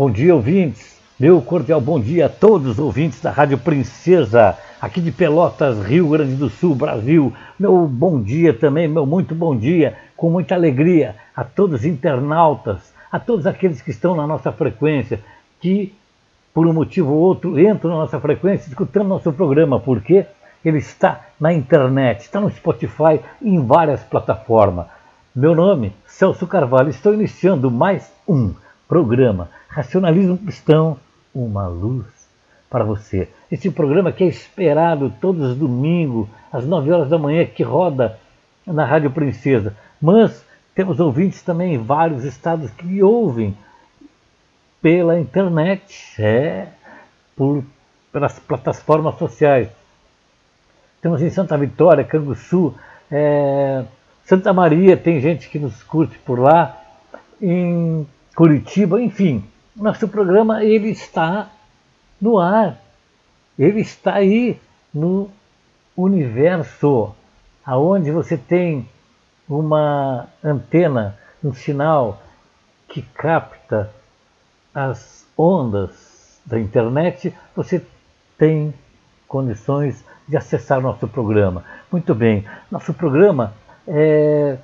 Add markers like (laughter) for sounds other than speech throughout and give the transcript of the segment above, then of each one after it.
Bom dia, ouvintes. Meu cordial bom dia a todos os ouvintes da Rádio Princesa, aqui de Pelotas, Rio Grande do Sul, Brasil. Meu bom dia também, meu muito bom dia, com muita alegria a todos os internautas, a todos aqueles que estão na nossa frequência, que por um motivo ou outro entram na nossa frequência escutando nosso programa, porque ele está na internet, está no Spotify em várias plataformas. Meu nome, Celso Carvalho, estou iniciando mais um programa Racionalismo Cristão uma luz para você. Este programa que é esperado todos os domingos, às 9 horas da manhã, que roda na Rádio Princesa. Mas temos ouvintes também em vários estados que ouvem pela internet, é, por, pelas plataformas sociais. Temos em Santa Vitória, Canguçu, é, Santa Maria, tem gente que nos curte por lá, em Curitiba, enfim nosso programa ele está no ar, ele está aí no universo, aonde você tem uma antena, um sinal que capta as ondas da internet, você tem condições de acessar nosso programa. Muito bem, nosso programa é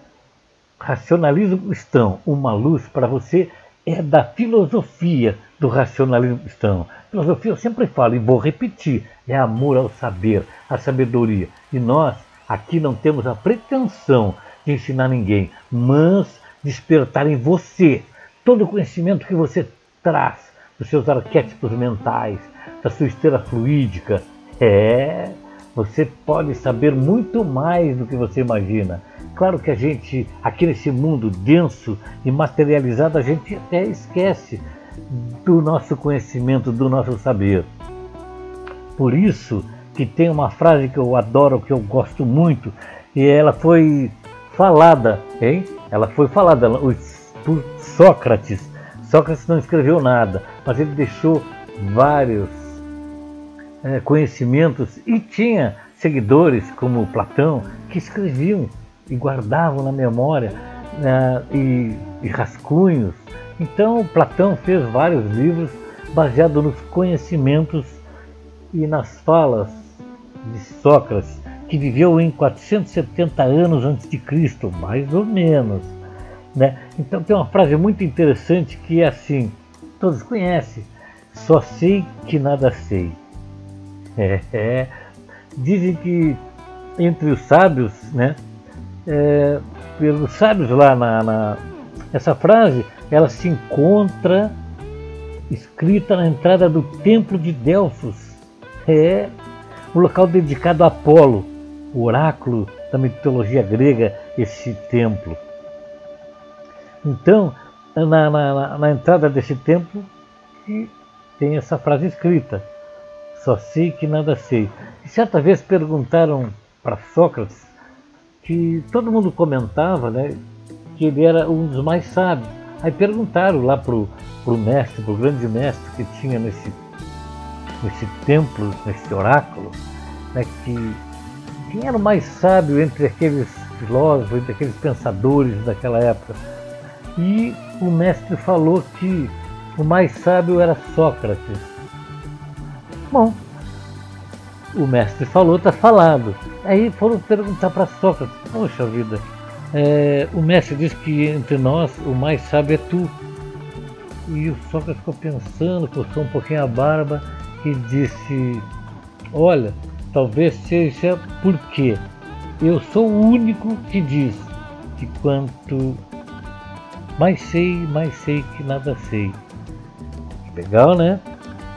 Racionalismo Cristão, uma luz para você é da filosofia do racionalismo cristão. Filosofia eu sempre falo e vou repetir, é amor ao saber, à sabedoria. E nós aqui não temos a pretensão de ensinar ninguém, mas despertar em você todo o conhecimento que você traz dos seus arquétipos mentais, da sua esteira fluídica. É, você pode saber muito mais do que você imagina. Claro que a gente, aqui nesse mundo denso e materializado, a gente até esquece do nosso conhecimento, do nosso saber. Por isso que tem uma frase que eu adoro, que eu gosto muito, e ela foi falada, hein? Ela foi falada por Sócrates. Sócrates não escreveu nada, mas ele deixou vários é, conhecimentos e tinha seguidores como Platão que escreviam e guardavam na memória né, e, e rascunhos. Então Platão fez vários livros baseados nos conhecimentos e nas falas de Sócrates, que viveu em 470 anos antes de Cristo, mais ou menos. Né? Então tem uma frase muito interessante que é assim: todos conhecem, só sei que nada sei. (laughs) É, é. Dizem que entre os sábios, né? É, pelos sábios lá na, na, essa frase, ela se encontra escrita na entrada do templo de Delfos. É um local dedicado a Apolo, o oráculo da mitologia grega, esse templo. Então, na, na, na entrada desse templo, tem essa frase escrita só sei que nada sei. E certa vez perguntaram para Sócrates que todo mundo comentava né, que ele era um dos mais sábios. Aí perguntaram lá para o mestre, para o grande mestre que tinha nesse, nesse templo, nesse oráculo, né, que quem era o mais sábio entre aqueles filósofos, entre aqueles pensadores daquela época. E o mestre falou que o mais sábio era Sócrates. Bom, o mestre falou, está falado. Aí foram perguntar para Sócrates: Poxa vida, é, o mestre diz que entre nós o mais sábio é tu. E o Sócrates ficou pensando, coçou um pouquinho a barba e disse: Olha, talvez seja porque eu sou o único que diz que quanto mais sei, mais sei que nada sei. Legal, né?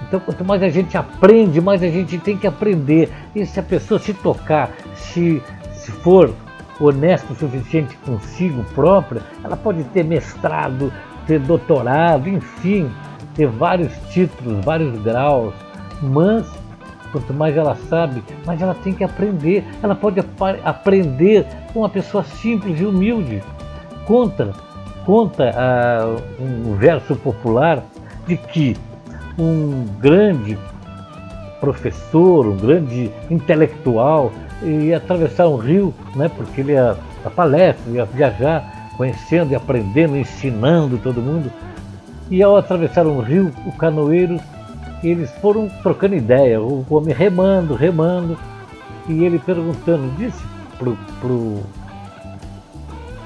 Então, quanto mais a gente aprende, mais a gente tem que aprender. E se a pessoa se tocar, se, se for honesta o suficiente consigo própria, ela pode ter mestrado, ter doutorado, enfim, ter vários títulos, vários graus, mas quanto mais ela sabe, mais ela tem que aprender. Ela pode ap aprender com uma pessoa simples e humilde. Conta, conta uh, um verso popular de que um grande professor, um grande intelectual, ia atravessar um rio, né, porque ele ia a palestra, ia viajar, conhecendo e aprendendo, ensinando todo mundo. E ao atravessar um rio, o canoeiro, eles foram trocando ideia, o homem remando, remando, e ele perguntando, disse pro, pro,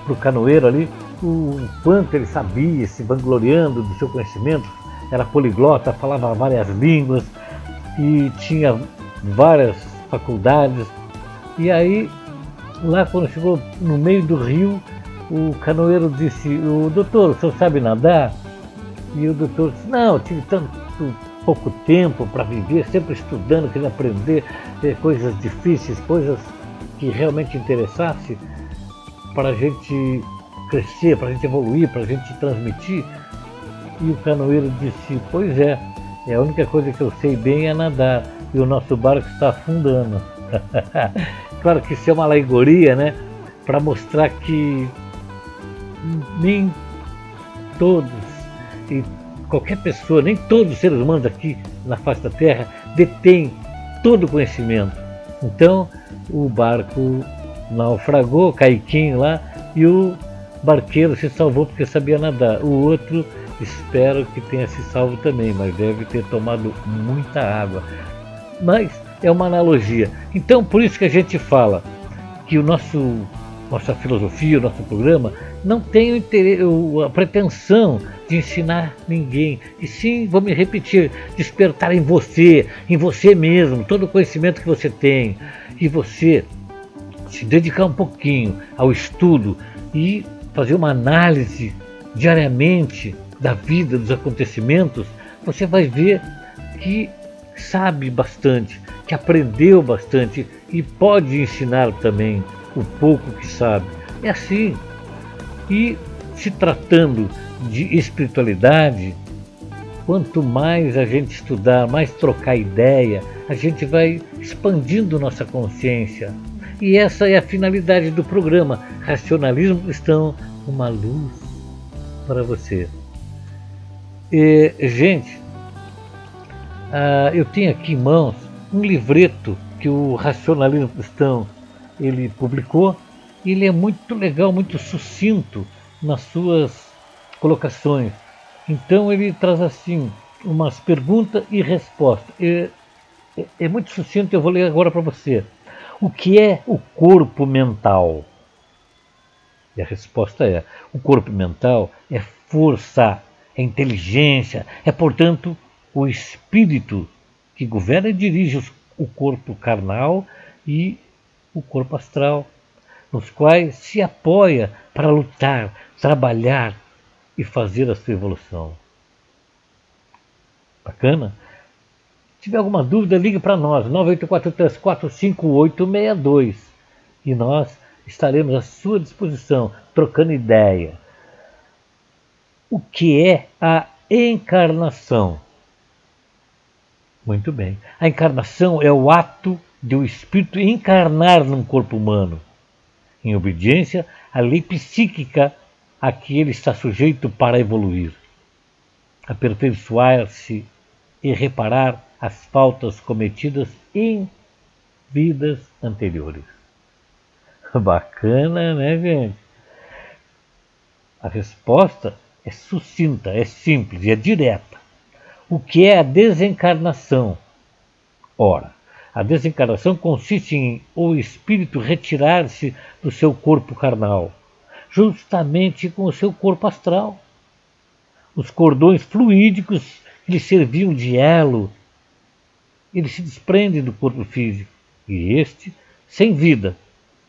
pro canoeiro ali o quanto ele sabia, se vangloriando do seu conhecimento, era poliglota, falava várias línguas e tinha várias faculdades. E aí, lá quando chegou no meio do rio, o canoeiro disse, o doutor, o senhor sabe nadar? E o doutor disse, não, eu tive tanto pouco tempo para viver, sempre estudando, querendo aprender eh, coisas difíceis, coisas que realmente interessasse para a gente crescer, para a gente evoluir, para a gente transmitir. E o canoeiro disse: Pois é, é a única coisa que eu sei bem é nadar e o nosso barco está afundando. (laughs) claro que isso é uma alegoria, né? Para mostrar que nem todos e qualquer pessoa, nem todos os seres humanos aqui na face da Terra detêm todo o conhecimento. Então o barco naufragou, caiquinho lá, e o barqueiro se salvou porque sabia nadar. O outro espero que tenha se salvo também, mas deve ter tomado muita água. Mas é uma analogia. Então, por isso que a gente fala que o nosso nossa filosofia, o nosso programa não tem a pretensão de ensinar ninguém, e sim, vou me repetir, despertar em você, em você mesmo, todo o conhecimento que você tem, e você se dedicar um pouquinho ao estudo e fazer uma análise diariamente da vida, dos acontecimentos, você vai ver que sabe bastante, que aprendeu bastante e pode ensinar também o pouco que sabe. É assim. E se tratando de espiritualidade, quanto mais a gente estudar, mais trocar ideia, a gente vai expandindo nossa consciência. E essa é a finalidade do programa. Racionalismo Cristão, uma luz para você. E, gente, uh, eu tenho aqui em mãos um livreto que o Racionalismo Cristão ele publicou. Ele é muito legal, muito sucinto nas suas colocações. Então ele traz assim umas perguntas e respostas. É, é, é muito sucinto, eu vou ler agora para você. O que é o corpo mental? E a resposta é: o corpo mental é força, é inteligência, é, portanto, o espírito que governa e dirige o corpo carnal e o corpo astral, nos quais se apoia para lutar, trabalhar e fazer a sua evolução. Bacana? tiver alguma dúvida, ligue para nós, 984345862. E nós estaremos à sua disposição, trocando ideia. O que é a encarnação? Muito bem. A encarnação é o ato de o espírito encarnar num corpo humano, em obediência à lei psíquica a que ele está sujeito para evoluir, aperfeiçoar-se e reparar as faltas cometidas em vidas anteriores. Bacana, né, gente? A resposta é sucinta, é simples e é direta. O que é a desencarnação? Ora, a desencarnação consiste em o espírito retirar-se do seu corpo carnal, justamente com o seu corpo astral. Os cordões fluídicos que lhe serviam de elo ele se desprende do corpo físico e este, sem vida,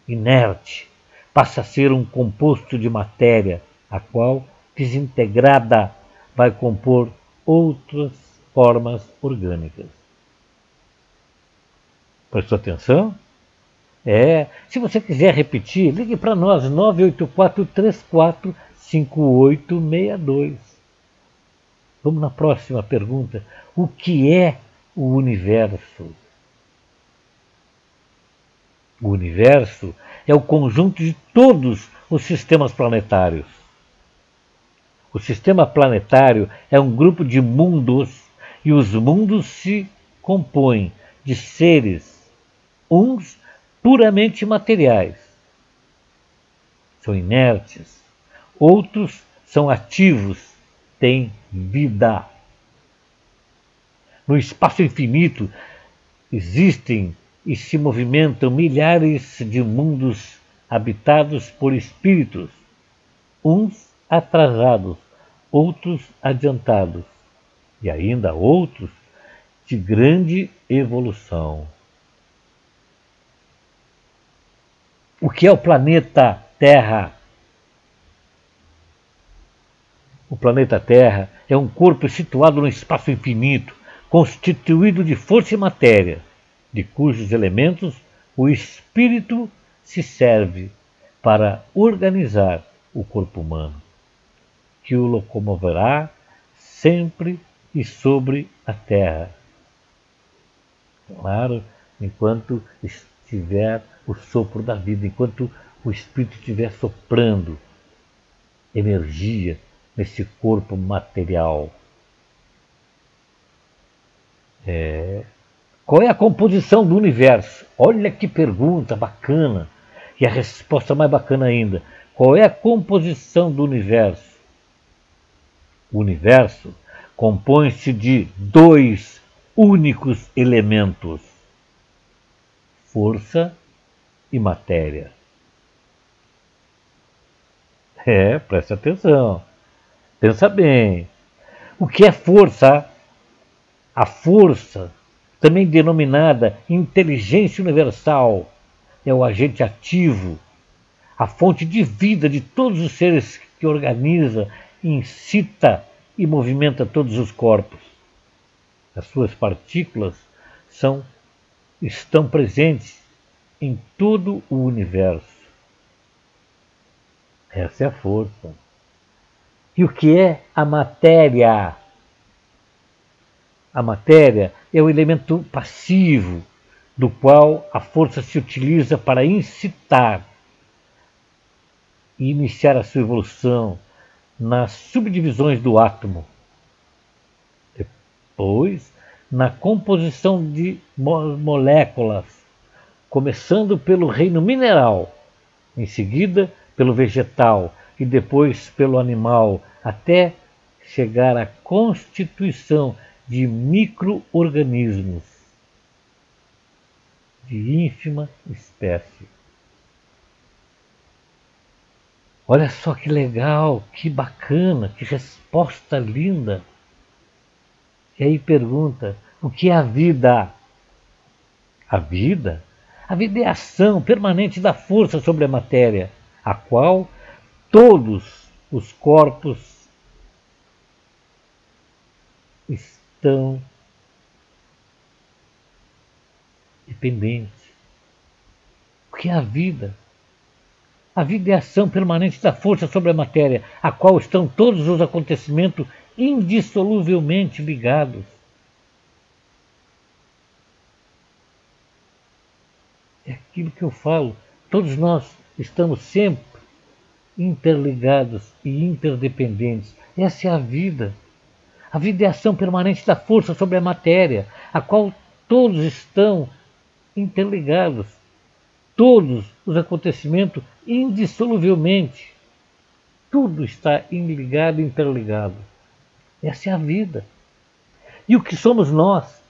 inerte, passa a ser um composto de matéria, a qual, desintegrada, vai compor outras formas orgânicas. Prestou atenção? É, se você quiser repetir, ligue para nós 984 34 5862. Vamos na próxima pergunta. O que é o universo. O universo é o conjunto de todos os sistemas planetários. O sistema planetário é um grupo de mundos e os mundos se compõem de seres, uns puramente materiais, são inertes, outros são ativos, têm vida. No espaço infinito existem e se movimentam milhares de mundos habitados por espíritos, uns atrasados, outros adiantados, e ainda outros de grande evolução. O que é o planeta Terra? O planeta Terra é um corpo situado no espaço infinito, constituído de força e matéria, de cujos elementos o espírito se serve para organizar o corpo humano, que o locomoverá sempre e sobre a terra. Claro, enquanto estiver o sopro da vida, enquanto o espírito estiver soprando energia nesse corpo material. É. Qual é a composição do universo? Olha que pergunta bacana. E a resposta mais bacana ainda: qual é a composição do universo? O universo compõe-se de dois únicos elementos: força e matéria. É, presta atenção. Pensa bem. O que é força? A força, também denominada inteligência universal, é o agente ativo, a fonte de vida de todos os seres que organiza, incita e movimenta todos os corpos. As suas partículas são estão presentes em todo o universo. Essa é a força. E o que é a matéria? A matéria é o elemento passivo do qual a força se utiliza para incitar e iniciar a sua evolução nas subdivisões do átomo. Depois, na composição de moléculas, começando pelo reino mineral, em seguida pelo vegetal, e depois pelo animal, até chegar à constituição de micro-organismos de ínfima espécie. Olha só que legal, que bacana, que resposta linda. E aí pergunta: o que é a vida? A vida? A vida é a ação permanente da força sobre a matéria, a qual todos os corpos estão dependentes. O que é a vida? A vida é a ação permanente da força sobre a matéria, a qual estão todos os acontecimentos indissoluvelmente ligados. É aquilo que eu falo. Todos nós estamos sempre interligados e interdependentes. Essa é a vida. A vida é a ação permanente da força sobre a matéria, a qual todos estão interligados. Todos os acontecimentos indissoluvelmente. Tudo está ligado e interligado. Essa é a vida. E o que somos nós?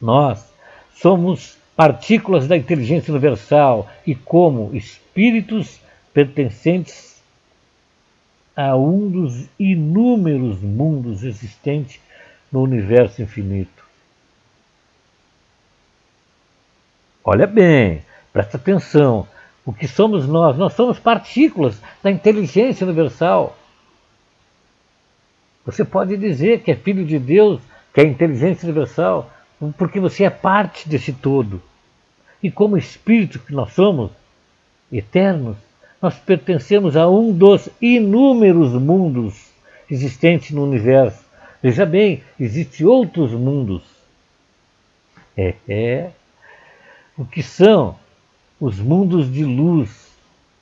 Nós somos partículas da inteligência universal e, como espíritos pertencentes a um dos inúmeros mundos existentes no universo infinito. Olha bem, presta atenção. O que somos nós? Nós somos partículas da inteligência universal. Você pode dizer que é filho de Deus, que é inteligência universal, porque você é parte desse todo. E como espírito que nós somos, eternos, nós pertencemos a um dos inúmeros mundos existentes no universo. Veja bem, existem outros mundos. É, é. O que são os mundos de luz?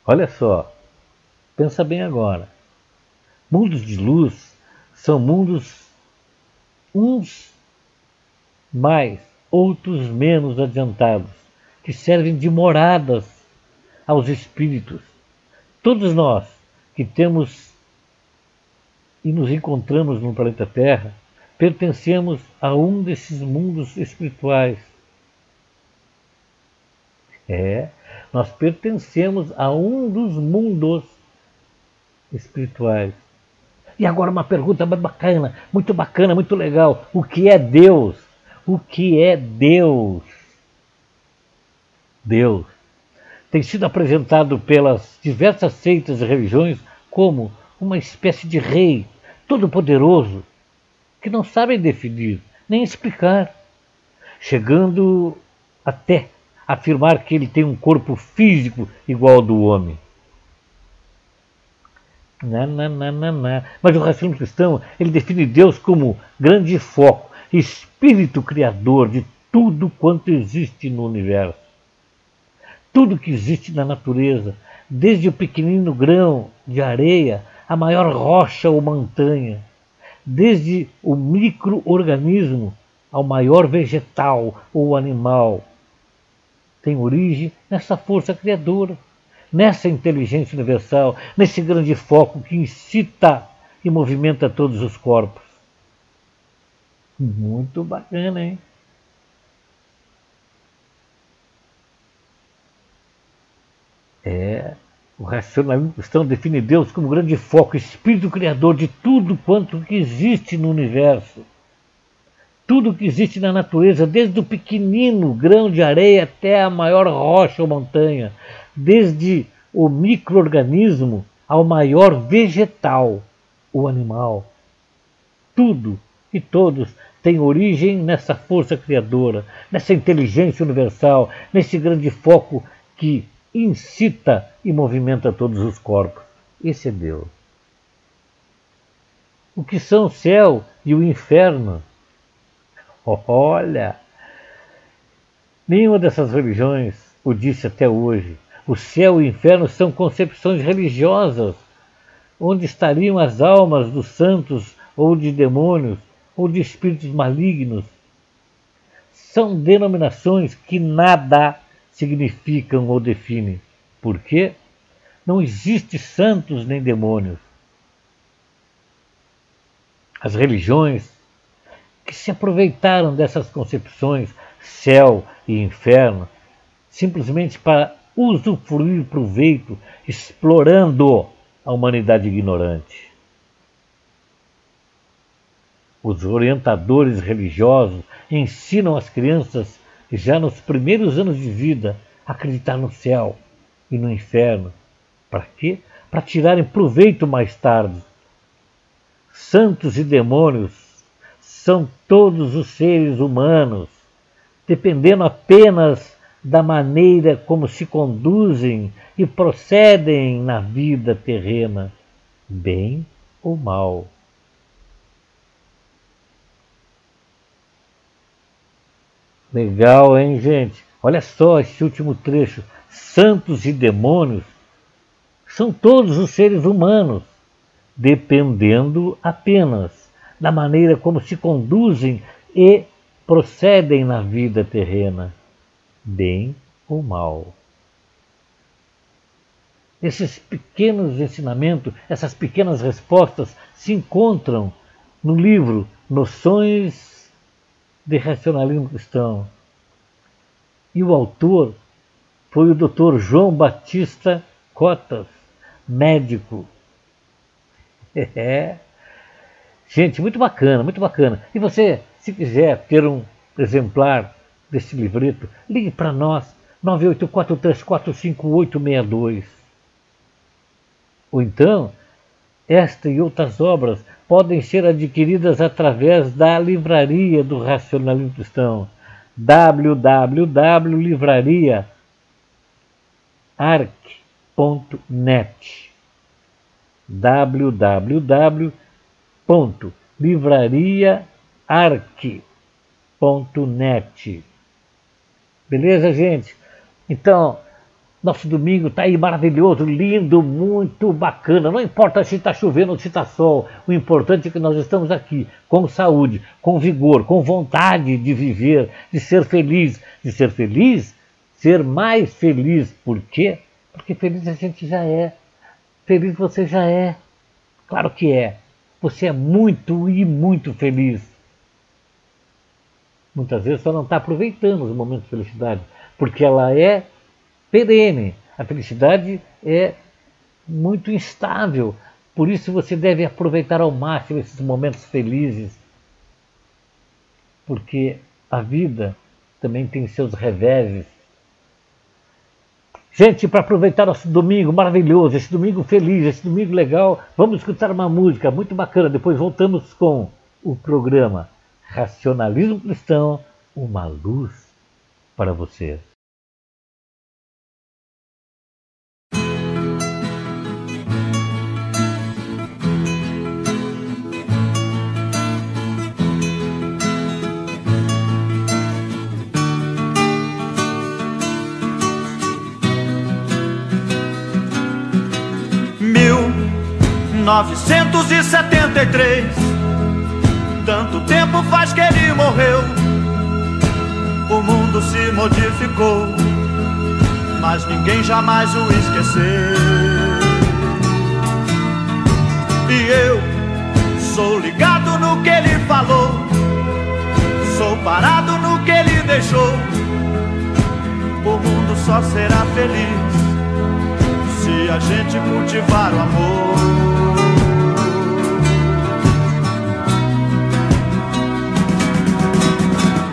Olha só, pensa bem agora. Mundos de luz são mundos uns mais, outros menos adiantados, que servem de moradas aos espíritos Todos nós que temos e nos encontramos no planeta Terra, pertencemos a um desses mundos espirituais. É, nós pertencemos a um dos mundos espirituais. E agora uma pergunta bacana, muito bacana, muito legal. O que é Deus? O que é Deus? Deus tem sido apresentado pelas diversas seitas e religiões como uma espécie de rei todo-poderoso que não sabem definir nem explicar, chegando até afirmar que ele tem um corpo físico igual ao do homem. Não, não, não, não. Mas o raciocínio cristão ele define Deus como grande foco, espírito criador de tudo quanto existe no universo. Tudo que existe na natureza, desde o pequenino grão de areia à maior rocha ou montanha, desde o microorganismo ao maior vegetal ou animal, tem origem nessa força criadora nessa inteligência universal, nesse grande foco que incita e movimenta todos os corpos. Muito bacana, hein? É, o racionalismo cristão define Deus como grande foco, espírito criador de tudo quanto existe no universo. Tudo que existe na natureza, desde o pequenino grão de areia até a maior rocha ou montanha, desde o microorganismo ao maior vegetal, o animal. Tudo e todos têm origem nessa força criadora, nessa inteligência universal, nesse grande foco que incita e movimenta todos os corpos. Esse é Deus. O que são o céu e o inferno? Olha, nenhuma dessas religiões o disse até hoje. O céu e o inferno são concepções religiosas, onde estariam as almas dos santos ou de demônios ou de espíritos malignos. São denominações que nada significam ou definem. Por quê? Não existe santos nem demônios. As religiões que se aproveitaram dessas concepções, céu e inferno, simplesmente para usufruir proveito, explorando a humanidade ignorante. Os orientadores religiosos ensinam as crianças, já nos primeiros anos de vida, a acreditar no céu e no inferno. Para quê? Para tirarem proveito mais tarde. Santos e demônios são todos os seres humanos, dependendo apenas da maneira como se conduzem e procedem na vida terrena, bem ou mal. Legal, hein, gente? Olha só esse último trecho. Santos e demônios são todos os seres humanos, dependendo apenas da maneira como se conduzem e procedem na vida terrena bem ou mal. Esses pequenos ensinamentos, essas pequenas respostas se encontram no livro Noções de Racionalismo Cristão. E o autor foi o Dr. João Batista Cotas, médico. (laughs) É. Gente, muito bacana, muito bacana. E você, se quiser ter um exemplar desse livreto, ligue para nós, 984345862. Ou então, esta e outras obras podem ser adquiridas através da livraria do Racionalismo Cristão, www.livrariaarc.net www.livrariaarc.net Beleza, gente? Então, nosso domingo está aí maravilhoso, lindo, muito bacana. Não importa se está chovendo ou se está sol, o importante é que nós estamos aqui com saúde, com vigor, com vontade de viver, de ser feliz. De ser feliz, ser mais feliz. Por quê? Porque feliz a gente já é. Feliz você já é. Claro que é. Você é muito e muito feliz. Muitas vezes só não está aproveitando os momentos de felicidade, porque ela é perene. A felicidade é muito instável. Por isso você deve aproveitar ao máximo esses momentos felizes, porque a vida também tem seus reveses. Gente, para aproveitar nosso domingo maravilhoso, esse domingo feliz, esse domingo legal, vamos escutar uma música muito bacana. Depois voltamos com o programa Racionalismo Cristão, uma luz para você. Novecentos e setenta e três. Tanto tempo faz que ele morreu. O mundo se modificou, mas ninguém jamais o esqueceu. E eu sou ligado no que ele falou, sou parado no que ele deixou. O mundo só será feliz se a gente cultivar o amor.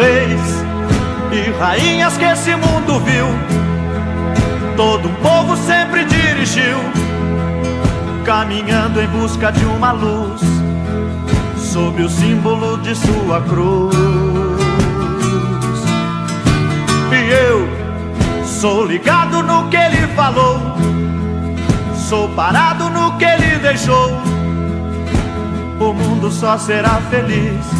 Reis e rainhas que esse mundo viu. Todo o povo sempre dirigiu, caminhando em busca de uma luz, sob o símbolo de sua cruz. E eu sou ligado no que ele falou, sou parado no que ele deixou. O mundo só será feliz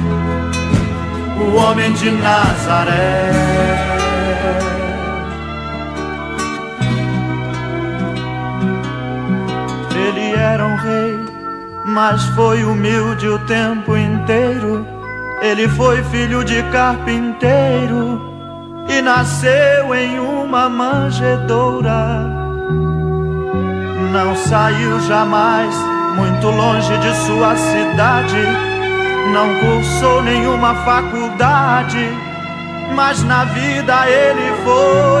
o homem de Nazaré. Ele era um rei, mas foi humilde o tempo inteiro. Ele foi filho de carpinteiro e nasceu em uma manjedoura. Não saiu jamais muito longe de sua cidade não cursou nenhuma faculdade, mas na vida ele foi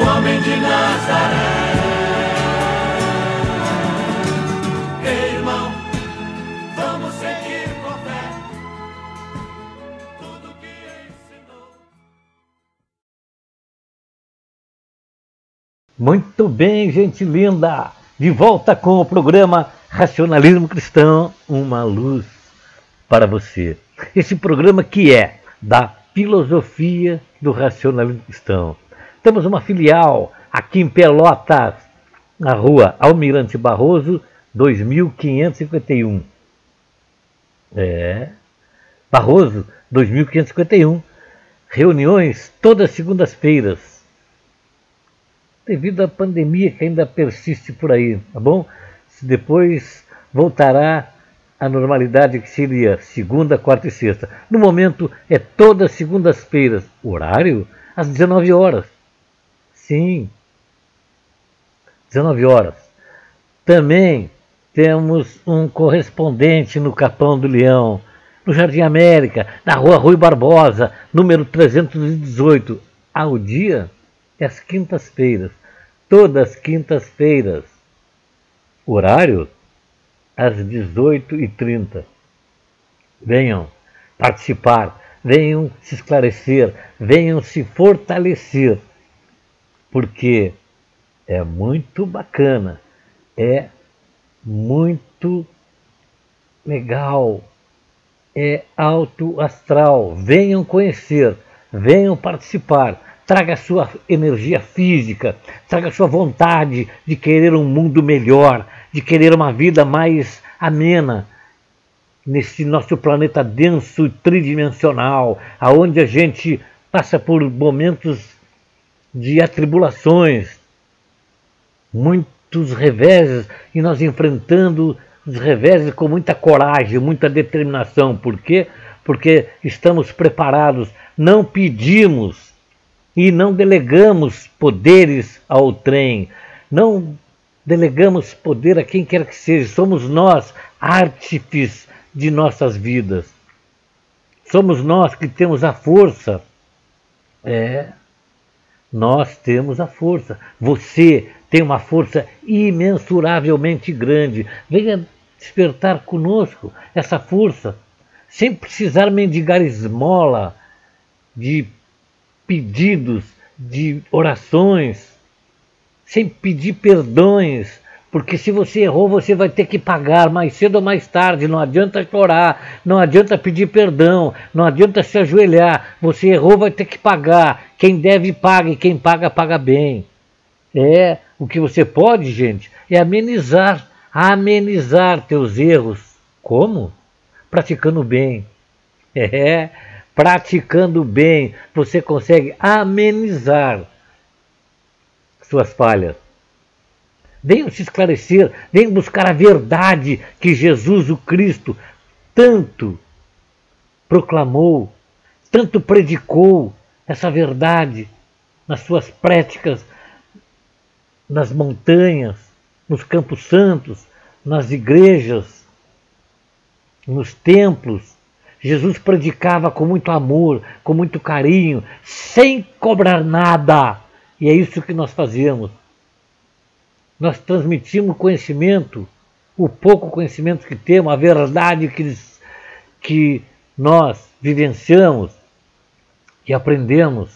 homem de Nazaré. Muito bem, gente linda! De volta com o programa Racionalismo Cristão, uma luz para você. Esse programa que é da filosofia do racionalismo cristão. Temos uma filial aqui em Pelotas, na rua Almirante Barroso, 2551. É. Barroso, 2551. Reuniões todas segundas-feiras devido à pandemia que ainda persiste por aí, tá bom? Depois voltará à normalidade que seria segunda, quarta e sexta. No momento é todas segundas-feiras, horário às 19 horas. Sim, 19 horas. Também temos um correspondente no Capão do Leão, no Jardim América, na rua Rui Barbosa, número 318, ao dia é às quintas-feiras todas quintas-feiras. Horário às 18h30. Venham participar, venham se esclarecer, venham se fortalecer, porque é muito bacana, é muito legal, é alto astral. Venham conhecer, venham participar traga sua energia física, traga sua vontade de querer um mundo melhor, de querer uma vida mais amena nesse nosso planeta denso e tridimensional, aonde a gente passa por momentos de atribulações, muitos reveses, e nós enfrentando os reveses com muita coragem, muita determinação. Por quê? Porque estamos preparados, não pedimos e não delegamos poderes ao trem, não delegamos poder a quem quer que seja, somos nós artífices de nossas vidas. Somos nós que temos a força. É, nós temos a força. Você tem uma força imensuravelmente grande. Venha despertar conosco essa força, sem precisar mendigar esmola de pedidos de orações, sem pedir perdões, porque se você errou, você vai ter que pagar mais cedo ou mais tarde. Não adianta chorar, não adianta pedir perdão, não adianta se ajoelhar. Você errou, vai ter que pagar. Quem deve, paga, e quem paga, paga bem. É, o que você pode, gente, é amenizar, amenizar teus erros. Como? Praticando bem. É, praticando bem, você consegue amenizar suas falhas. Venham se esclarecer, venham buscar a verdade que Jesus, o Cristo, tanto proclamou, tanto predicou essa verdade nas suas práticas, nas montanhas, nos campos santos, nas igrejas, nos templos, Jesus predicava com muito amor, com muito carinho, sem cobrar nada. E é isso que nós fazemos. Nós transmitimos conhecimento, o pouco conhecimento que temos, a verdade que, que nós vivenciamos e aprendemos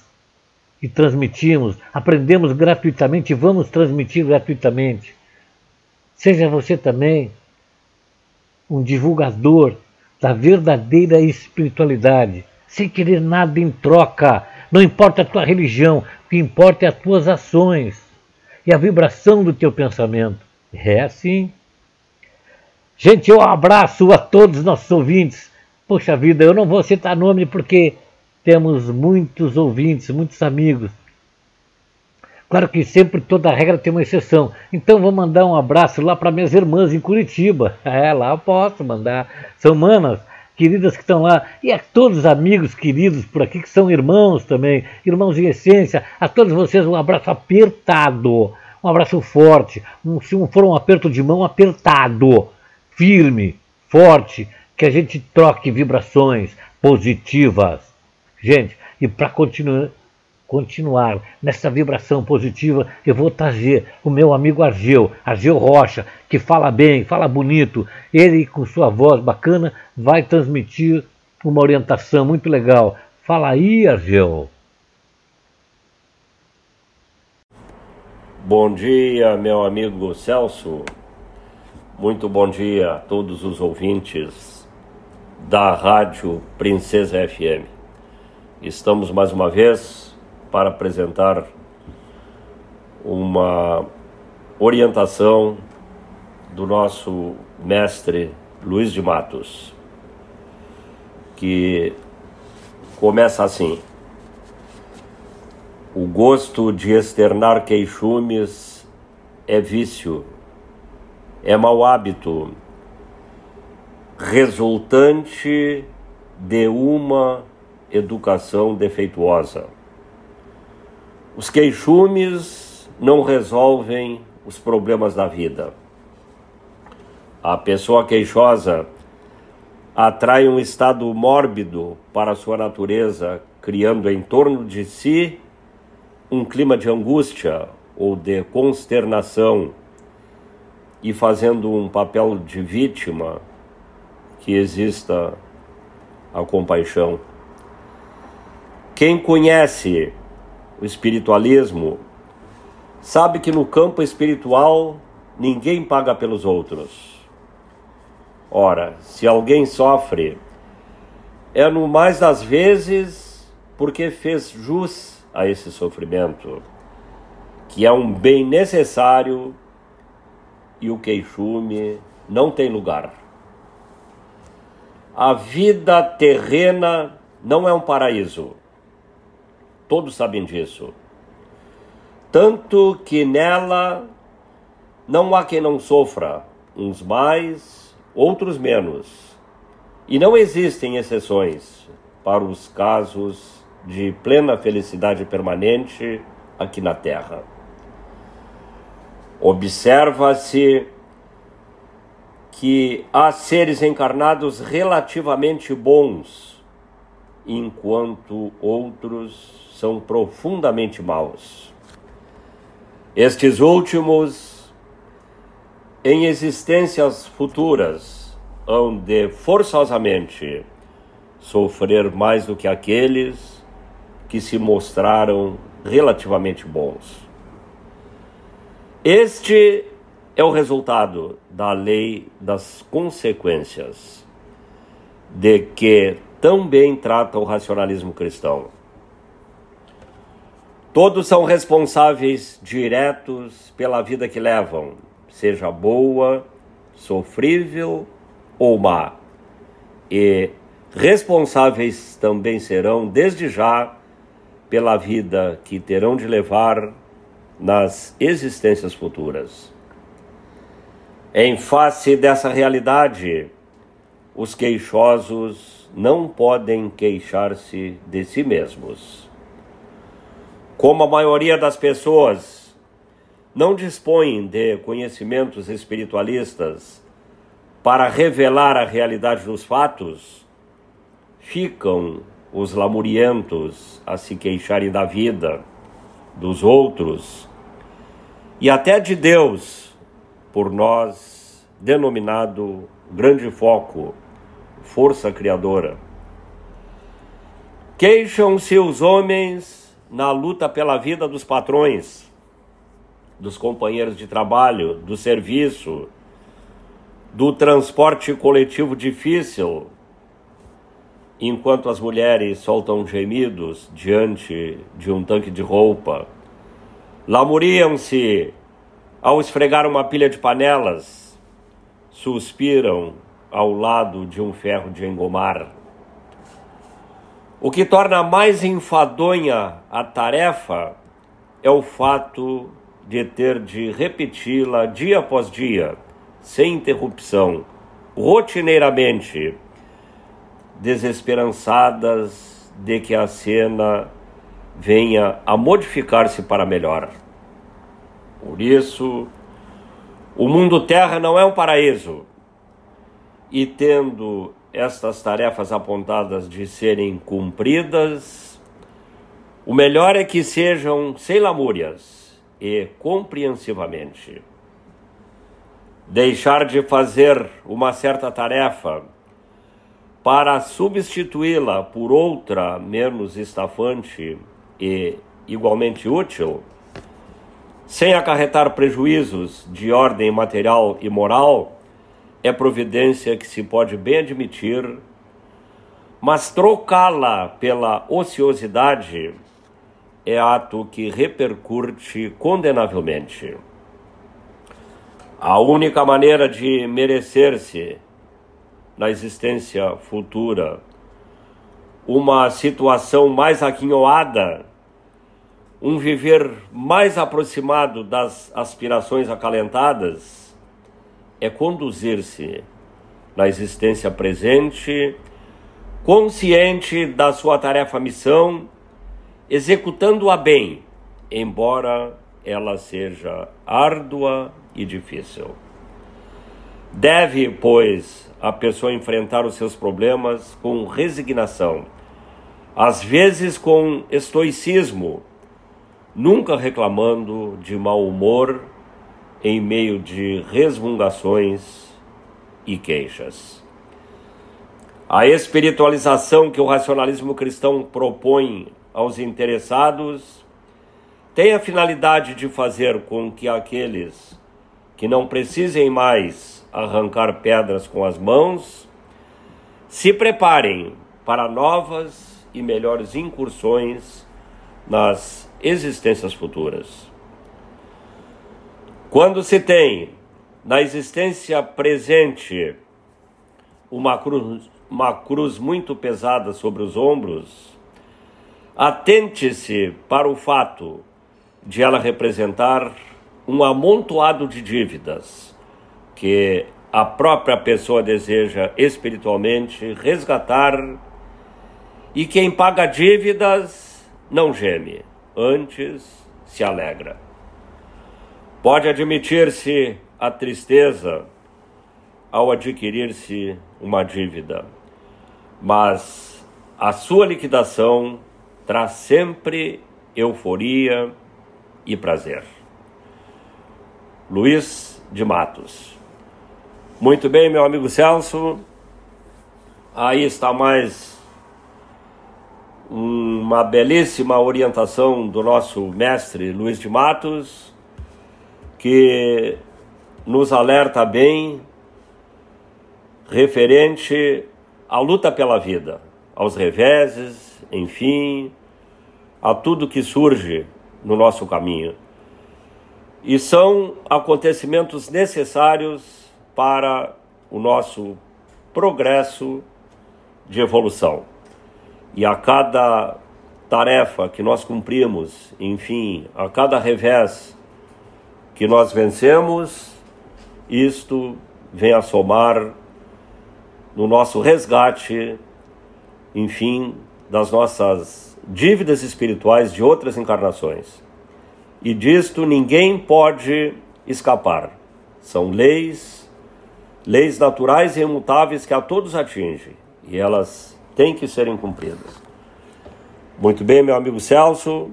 e transmitimos. Aprendemos gratuitamente e vamos transmitir gratuitamente. Seja você também um divulgador da verdadeira espiritualidade, sem querer nada em troca. Não importa a tua religião, o que importa é as tuas ações e a vibração do teu pensamento. É assim. Gente, eu abraço a todos os nossos ouvintes. Poxa vida, eu não vou citar nome porque temos muitos ouvintes, muitos amigos. Claro que sempre toda regra tem uma exceção. Então vou mandar um abraço lá para minhas irmãs em Curitiba. (laughs) É, lá eu posso mandar. São manas queridas que estão lá. E a todos os amigos queridos por aqui que são irmãos também, irmãos em essência. A todos vocês um abraço apertado, um abraço forte. Um, se for um aperto de mão, apertado, firme, forte. Que a gente troque vibrações positivas. Gente, e para continuar continuar nessa vibração positiva, eu vou trazer o meu amigo Argeu, Argeu Rocha, que fala bem, fala bonito. Ele, com sua voz bacana, vai transmitir uma orientação muito legal. Fala aí, Argeu. Bom dia, meu amigo Celso. Muito bom dia a todos os ouvintes da Rádio Princesa FM. Estamos mais uma vez para apresentar uma orientação do nosso mestre Luiz de Matos, que começa assim. O gosto de externar queixumes é vício, é mau hábito, resultante de uma educação defeituosa. Os queixumes não resolvem os problemas da vida. A pessoa queixosa atrai um estado mórbido para sua natureza, criando em torno de si um clima de angústia ou de consternação e fazendo um papel de vítima que exista a compaixão. Quem conhece o espiritualismo sabe que no campo espiritual ninguém paga pelos outros. Ora, se alguém sofre, é no mais das vezes porque fez jus a esse sofrimento, que é um bem necessário e o queixume não tem lugar. A vida terrena não é um paraíso. Todos sabem disso. Tanto que nela não há quem não sofra, uns mais, outros menos. E não existem exceções para os casos de plena felicidade permanente aqui na Terra. Observa-se que há seres encarnados relativamente bons, enquanto outros são profundamente maus. Estes últimos, em existências futuras, hão de forçosamente sofrer mais do que aqueles que se mostraram relativamente bons. Este é o resultado da lei das consequências, de que também trata o racionalismo cristão. Todos são responsáveis diretos pela vida que levam, seja boa, sofrível ou má. E responsáveis também serão, desde já, pela vida que terão de levar nas existências futuras. Em face dessa realidade, os queixosos não podem queixar-se de si mesmos. Como a maioria das pessoas não dispõem de conhecimentos espiritualistas para revelar a realidade dos fatos, ficam os lamurientos a se queixarem da vida, dos outros e até de Deus, por nós denominado grande foco, força criadora. Queixam-se os homens na luta pela vida dos patrões, dos companheiros de trabalho, do serviço, do transporte coletivo difícil, enquanto as mulheres soltam gemidos diante de um tanque de roupa, lamuriam-se ao esfregar uma pilha de panelas, suspiram ao lado de um ferro de engomar. O que torna mais enfadonha a tarefa é o fato de ter de repeti-la dia após dia, sem interrupção, rotineiramente desesperançadas de que a cena venha a modificar-se para melhor. Por isso, o mundo terra não é um paraíso. E tendo estas tarefas apontadas de serem cumpridas, o melhor é que sejam sem lamúrias e compreensivamente. Deixar de fazer uma certa tarefa para substituí-la por outra menos estafante e igualmente útil, sem acarretar prejuízos de ordem material e moral, é providência que se pode bem admitir, mas trocá-la pela ociosidade é ato que repercute condenavelmente. A única maneira de merecer-se na existência futura uma situação mais aquinhoada, um viver mais aproximado das aspirações acalentadas, é conduzir-se na existência presente, consciente da sua tarefa-missão, executando-a bem, embora ela seja árdua e difícil. Deve, pois, a pessoa enfrentar os seus problemas com resignação, às vezes com estoicismo, nunca reclamando de mau humor em meio de resmungações e queixas. A espiritualização que o racionalismo cristão propõe aos interessados tem a finalidade de fazer com que aqueles que não precisem mais arrancar pedras com as mãos, se preparem para novas e melhores incursões nas existências futuras. Quando se tem na existência presente uma cruz, uma cruz muito pesada sobre os ombros, atente-se para o fato de ela representar um amontoado de dívidas que a própria pessoa deseja espiritualmente resgatar e quem paga dívidas não geme, antes se alegra. Pode admitir-se a tristeza ao adquirir-se uma dívida, mas a sua liquidação traz sempre euforia e prazer. Luiz de Matos. Muito bem, meu amigo Celso. Aí está mais uma belíssima orientação do nosso mestre Luiz de Matos, que nos alerta bem referente à luta pela vida, aos reveses, enfim, a tudo que surge no nosso caminho e são acontecimentos necessários para o nosso progresso de evolução. E a cada tarefa que nós cumprimos, enfim, a cada revés que nós vencemos, isto vem a somar no nosso resgate, enfim, das nossas dívidas espirituais de outras encarnações e disto ninguém pode escapar. São leis, leis naturais e imutáveis que a todos atingem e elas têm que serem cumpridas. Muito bem, meu amigo Celso,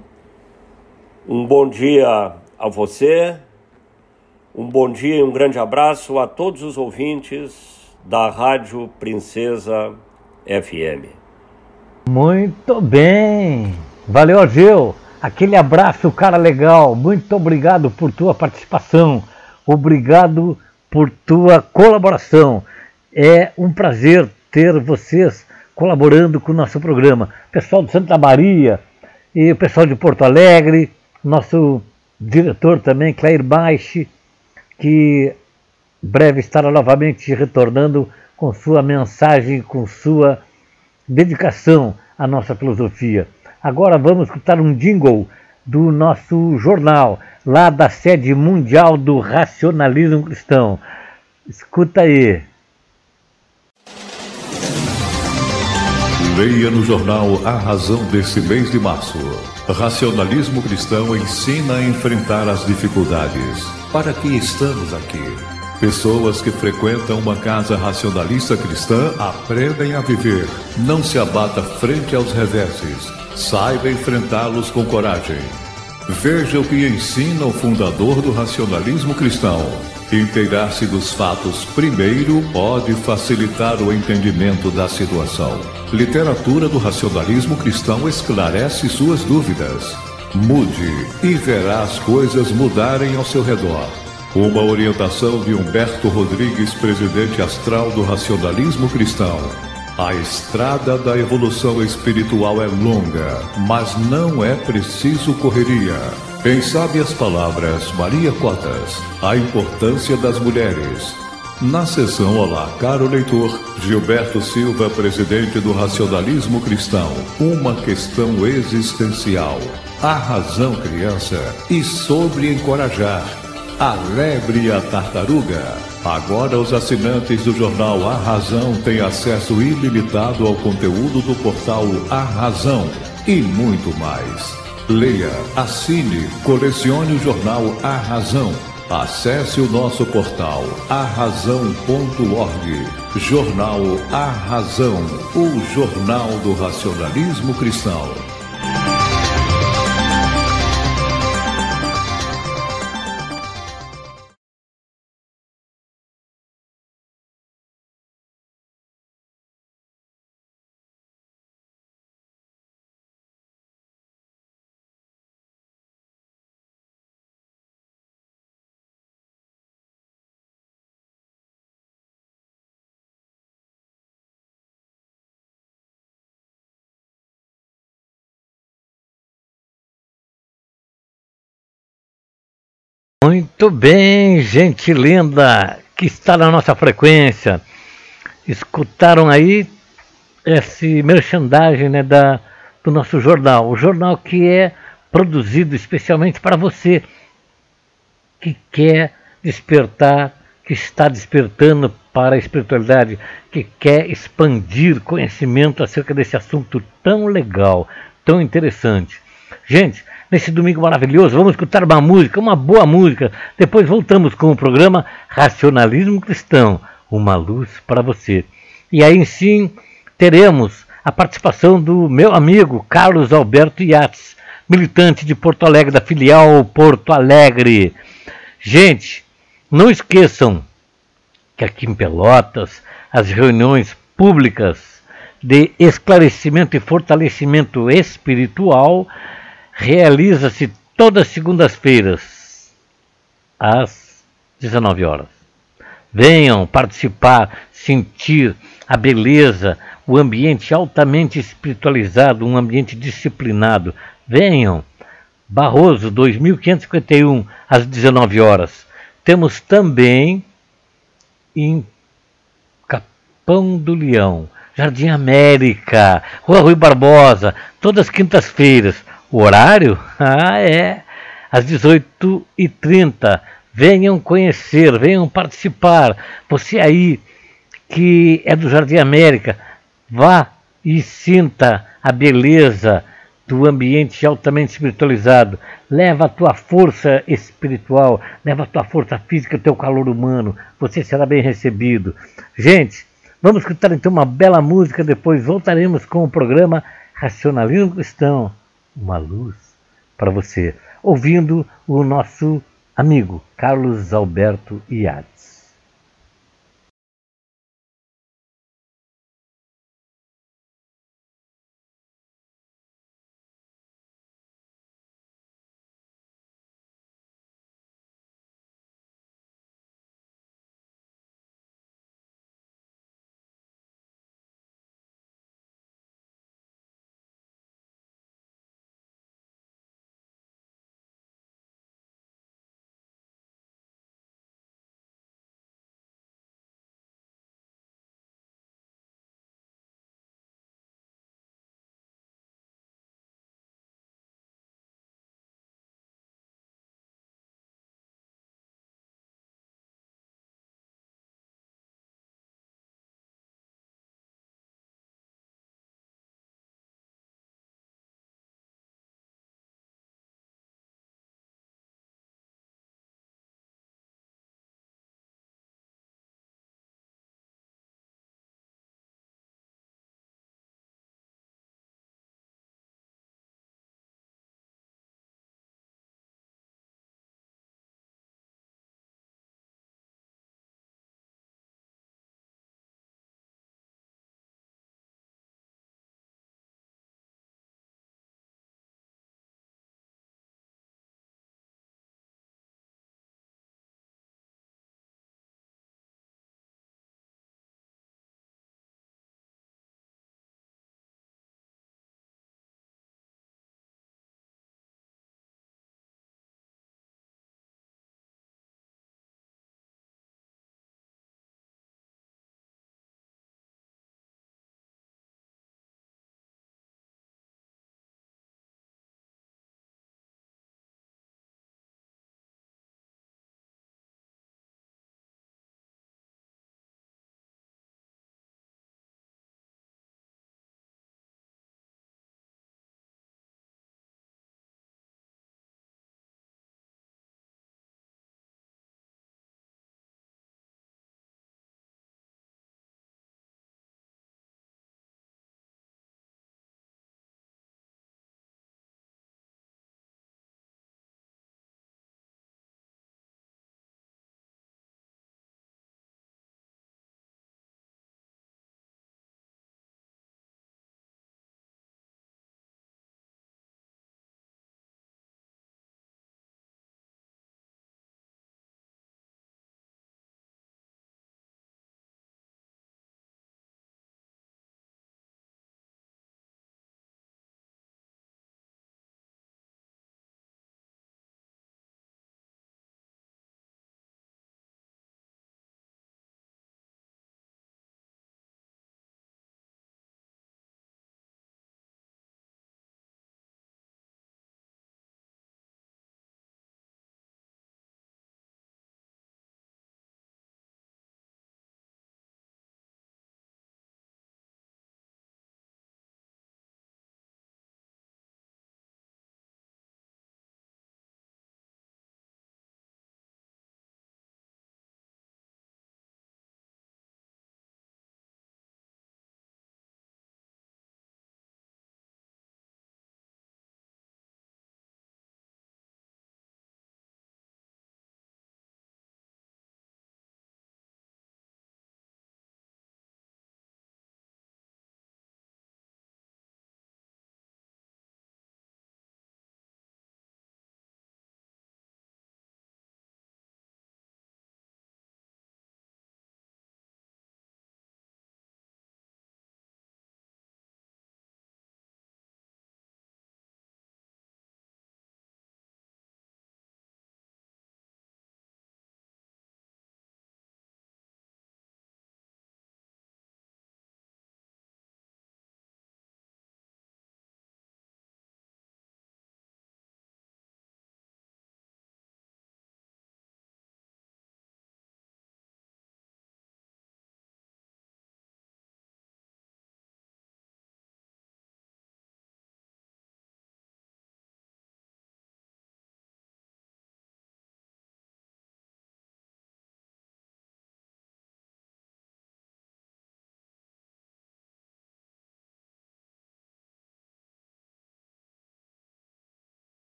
um bom dia a você, um bom dia e um grande abraço a todos os ouvintes da Rádio Princesa FM. Muito bem, valeu, Ageu. Aquele abraço, cara legal. Muito obrigado por tua participação. Obrigado por tua colaboração. É um prazer ter vocês colaborando com o nosso programa. Pessoal de Santa Maria e o pessoal de Porto Alegre, nosso diretor também, Claire Baixe, que breve estará novamente retornando com sua mensagem, com sua dedicação à nossa filosofia. Agora vamos escutar um jingle do nosso jornal, lá da sede mundial do racionalismo cristão. Escuta aí. Leia no jornal A Razão desse mês de março. Racionalismo cristão ensina a enfrentar as dificuldades. Para que estamos aqui? Pessoas que frequentam uma casa racionalista cristã aprendem a viver. Não se abata frente aos reverses Saiba enfrentá-los com coragem. Veja o que ensina o fundador do racionalismo cristão. Inteirar-se dos fatos primeiro pode facilitar o entendimento da situação. Literatura do racionalismo cristão esclarece suas dúvidas. Mude e verá as coisas mudarem ao seu redor. Uma orientação de Humberto Rodrigues, presidente astral do racionalismo cristão. A estrada da evolução espiritual é longa, mas não é preciso correria. Em sábias palavras, Maria Cotas, a importância das mulheres. Na sessão Olá, caro leitor, Gilberto Silva, presidente do Racionalismo Cristão, uma questão existencial. A razão, criança, e sobre encorajar. A lebre e a tartaruga. Agora os assinantes do jornal A Razão têm acesso ilimitado ao conteúdo do portal A Razão e muito mais. Leia, assine, colecione o jornal A Razão. Acesse o nosso portal arrazão.org. Jornal A Razão, o jornal do racionalismo cristão. Muito bem, gente linda que está na nossa frequência. Escutaram aí esse merchandising né, da, do nosso jornal. O jornal que é produzido especialmente para você que quer despertar, que está despertando para a espiritualidade, que quer expandir conhecimento acerca desse assunto tão legal, tão interessante. Gente, nesse domingo maravilhoso. Vamos escutar uma música, uma boa música. Depois voltamos com o programa Racionalismo Cristão, uma luz para você. E aí sim teremos a participação do meu amigo Carlos Alberto Yates, militante de Porto Alegre, da filial Porto Alegre. Gente, não esqueçam que aqui em Pelotas as reuniões públicas de esclarecimento e fortalecimento espiritual realiza-se todas as segundas-feiras, às 19 horas. Venham participar, sentir a beleza, o ambiente altamente espiritualizado, um ambiente disciplinado. Venham. Barroso 2551 às 19 horas. Temos também em Capão do Leão, Jardim América, Rua Rui Barbosa, todas as quintas-feiras. O horário? (laughs) Ah, é. Às 18h30. Venham conhecer, venham participar. Você aí que é do Jardim América, vá e sinta a beleza do ambiente altamente espiritualizado. Leva a tua força espiritual, leva a tua força física, teu calor humano. Você será bem recebido. Gente, vamos escutar então uma bela música, depois voltaremos com o programa Racionalismo Cristão uma luz para você, ouvindo o nosso amigo Carlos Alberto Iades.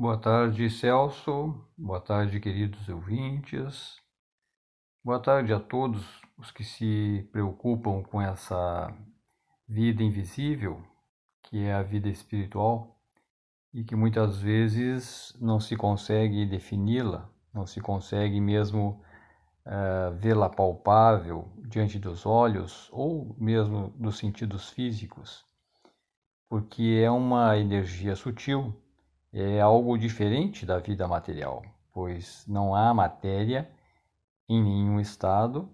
Boa tarde, Celso. Boa tarde, queridos ouvintes. Boa tarde a todos os que se preocupam com essa vida invisível, que é a vida espiritual, e que muitas vezes não se consegue defini-la, não se consegue mesmo uh, vê-la palpável diante dos olhos ou mesmo dos sentidos físicos, porque é uma energia sutil é algo diferente da vida material, pois não há matéria em nenhum estado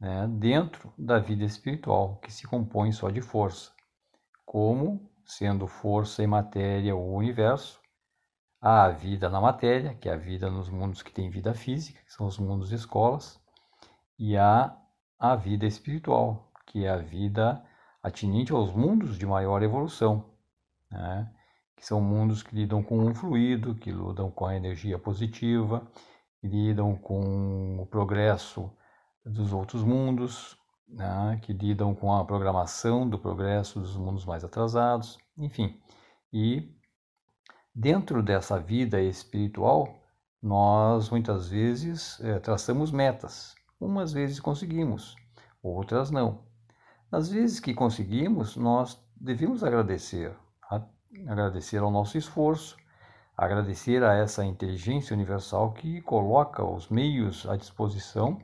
né, dentro da vida espiritual, que se compõe só de força. Como, sendo força e matéria o universo, há a vida na matéria, que é a vida nos mundos que têm vida física, que são os mundos escolas, e há a vida espiritual, que é a vida atinente aos mundos de maior evolução. Né? Que são mundos que lidam com o fluido, que lidam com a energia positiva, que lidam com o progresso dos outros mundos, né, que lidam com a programação do progresso dos mundos mais atrasados, enfim. E dentro dessa vida espiritual, nós muitas vezes é, traçamos metas. Umas vezes conseguimos, outras não. Nas vezes que conseguimos, nós devemos agradecer agradecer ao nosso esforço, agradecer a essa inteligência universal que coloca os meios à disposição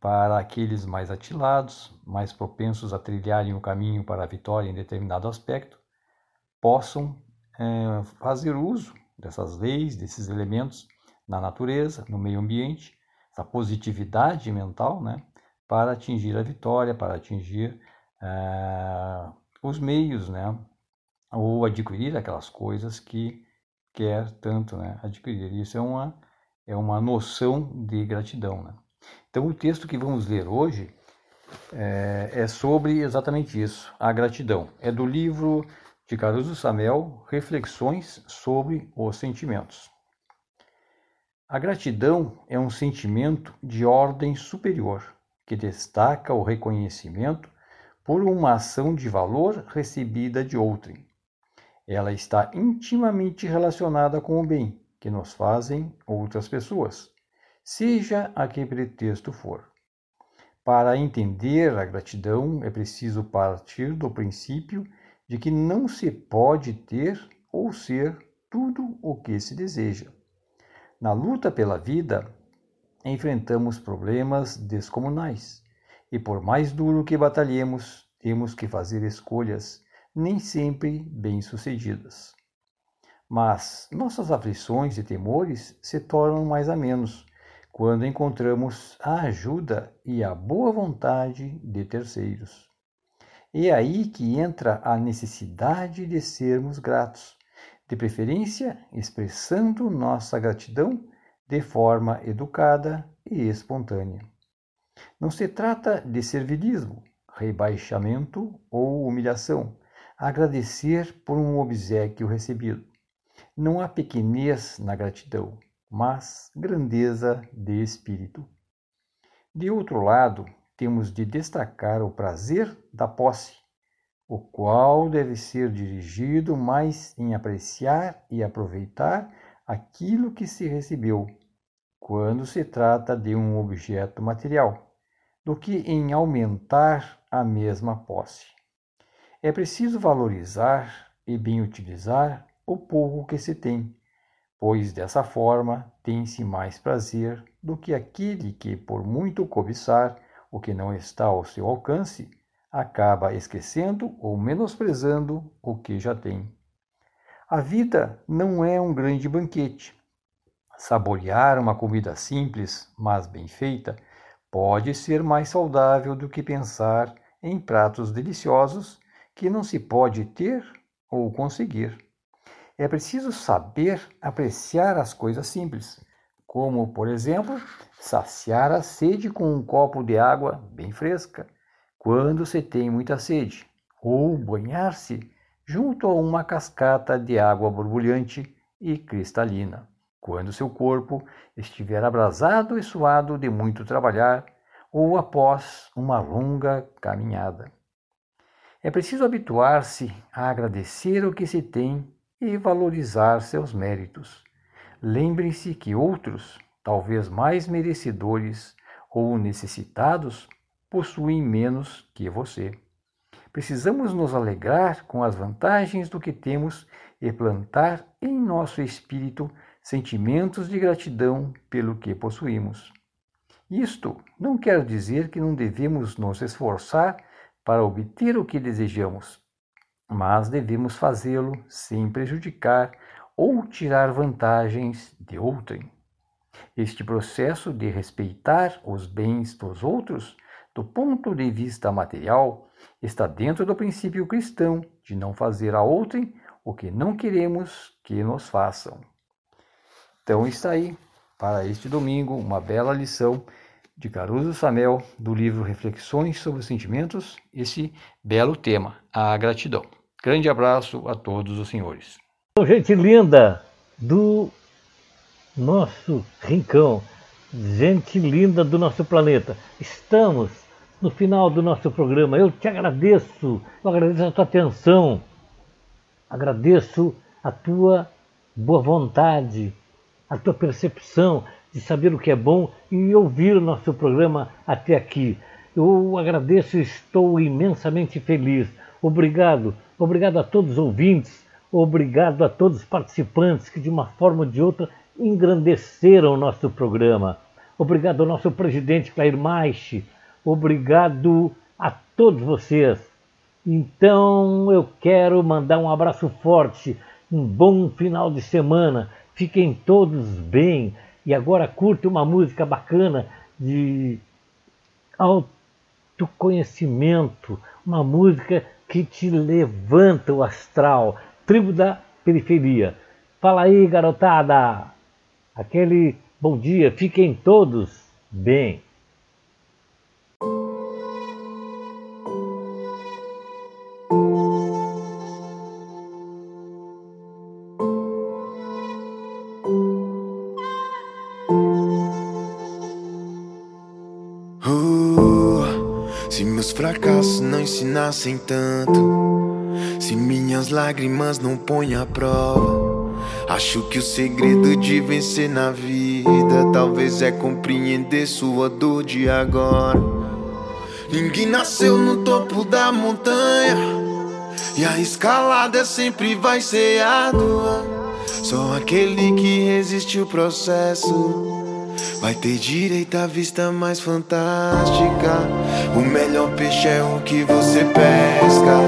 para aqueles mais atilados, mais propensos a trilharem o caminho para a vitória em determinado aspecto, possam é, fazer uso dessas leis, desses elementos na natureza, no meio ambiente, essa positividade mental, né, para atingir a vitória, para atingir é, os meios, né, ou adquirir aquelas coisas que quer tanto né, adquirir. Isso é uma, é uma noção de gratidão. Né? Então, o texto que vamos ler hoje é, é, sobre exatamente isso, a gratidão. É do livro de Caruso Samel, Reflexões sobre os Sentimentos. A gratidão é um sentimento de ordem superior que destaca o reconhecimento por uma ação de valor recebida de outrem ela está intimamente relacionada com o bem que nos fazem outras pessoas, seja a que pretexto for. Para entender a gratidão, é preciso partir do princípio de que não se pode ter ou ser tudo o que se deseja. Na luta pela vida, enfrentamos problemas descomunais, e por mais duro que batalhemos, temos que fazer escolhas nem sempre bem-sucedidas. Mas nossas aflições e temores se tornam mais a menos quando encontramos a ajuda e a boa vontade de terceiros. É aí que entra a necessidade de sermos gratos, de preferência expressando nossa gratidão de forma educada e espontânea. Não se trata de servilismo, rebaixamento ou humilhação, agradecer por um obsequio recebido. Não há pequenez na gratidão, mas grandeza de espírito. De outro lado, temos de destacar o prazer da posse, o qual deve ser dirigido mais em apreciar e aproveitar aquilo que se recebeu, quando se trata de um objeto material, do que em aumentar a mesma posse. É preciso valorizar e bem utilizar o pouco que se tem, pois dessa forma tem-se mais prazer do que aquele que, por muito cobiçar o que não está ao seu alcance, acaba esquecendo ou menosprezando o que já tem. A vida não é um grande banquete. Saborear uma comida simples, mas bem feita, pode ser mais saudável do que pensar em pratos deliciosos que não se pode ter ou conseguir. É preciso saber apreciar as coisas simples, como, por exemplo, saciar a sede com um copo de água bem fresca, quando se tem muita sede, ou banhar-se junto a uma cascata de água borbulhante e cristalina, quando seu corpo estiver abrasado e suado de muito trabalhar ou após uma longa caminhada. É preciso habituar-se a agradecer o que se tem e valorizar seus méritos. Lembrem-se que outros, talvez mais merecedores ou necessitados, possuem menos que você. Precisamos nos alegrar com as vantagens do que temos e plantar em nosso espírito sentimentos de gratidão pelo que possuímos. Isto não quer dizer que não devemos nos esforçar para obter o que desejamos, mas devemos fazê-lo sem prejudicar ou tirar vantagens de outrem. Este processo de respeitar os bens dos outros, do ponto de vista material, está dentro do princípio cristão de não fazer a outrem o que não queremos que nos façam. Então está aí, para este domingo, uma bela lição de Caruso Samel, do livro Reflexões sobre os Sentimentos, esse belo tema, a gratidão. Grande abraço a todos os senhores. Gente linda do nosso rincão, gente linda do nosso planeta, estamos no final do nosso programa. Eu te agradeço, eu agradeço a tua atenção, agradeço a tua boa vontade, a tua percepção de saber o que é bom e ouvir o nosso programa até aqui. Eu agradeço e estou imensamente feliz. Obrigado, obrigado a todos os ouvintes, obrigado a todos os participantes que de uma forma ou de outra engrandeceram o nosso programa. Obrigado ao nosso presidente Clair Maiche, Obrigado a todos vocês. Então eu quero mandar um abraço forte, um bom final de semana. Fiquem todos bem. E agora curta uma música bacana de autoconhecimento, uma música que te levanta o astral. Tribo da Periferia. Fala aí, garotada. Aquele bom dia. Fiquem todos bem. Ensinassem tanto, se minhas lágrimas não põem à prova. Acho que o segredo de vencer na vida talvez é compreender sua dor de agora. Ninguém nasceu no topo da montanha e a escalada sempre vai ser árdua. Só aquele que resiste o processo Vai ter direito à vista mais fantástica. O melhor peixe é o que você pesca.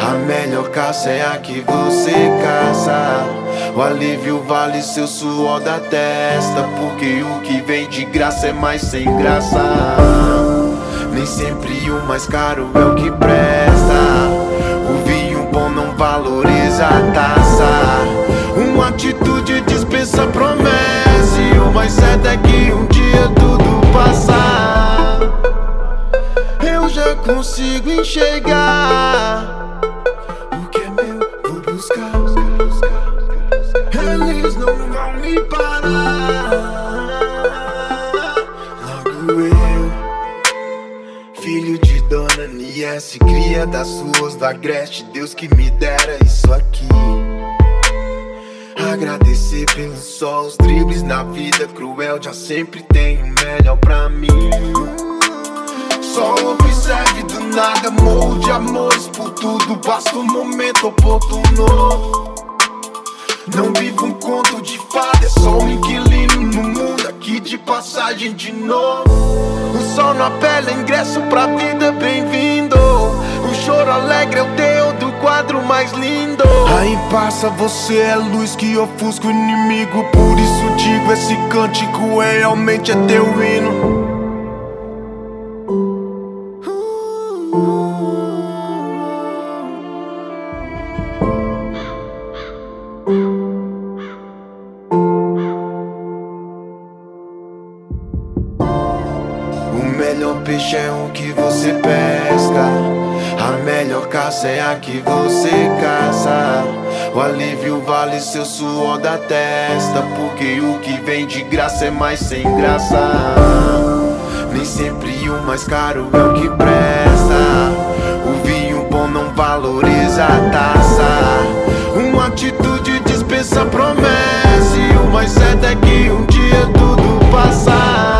A melhor caça é a que você caça. O alívio vale seu suor da testa. Porque o que vem de graça é mais sem graça. Nem sempre o mais caro é o que presta. O vinho bom não valoriza a taça. Uma atitude dispensa promessa mais certo é que um dia tudo passar. Eu já consigo enxergar o que é meu, vou buscar. Eles não vão me parar. Logo eu, filho de Dona Niesse, cria das ruas da Greste, Deus que me dera isso aqui. Agradecer pelo sol, os dribles na vida cruel já sempre tem o melhor pra mim. Só observe do nada, molde amores por tudo, basta um momento oportuno. Não vivo um conto de fada, é só um inquilino no mundo aqui de passagem de novo. O sol na pele, ingresso pra vida, bem-vindo. O choro alegre é o teu quadro mais lindo. Aí passa, você é luz que ofusca o inimigo. Por isso digo: esse cântico realmente é teu hino. vale seu suor da testa. Porque o que vem de graça é mais sem graça. Nem sempre o mais caro é o que presta. O vinho bom não valoriza a taça. Uma atitude dispensa promessa. E o mais certo é que um dia tudo passa.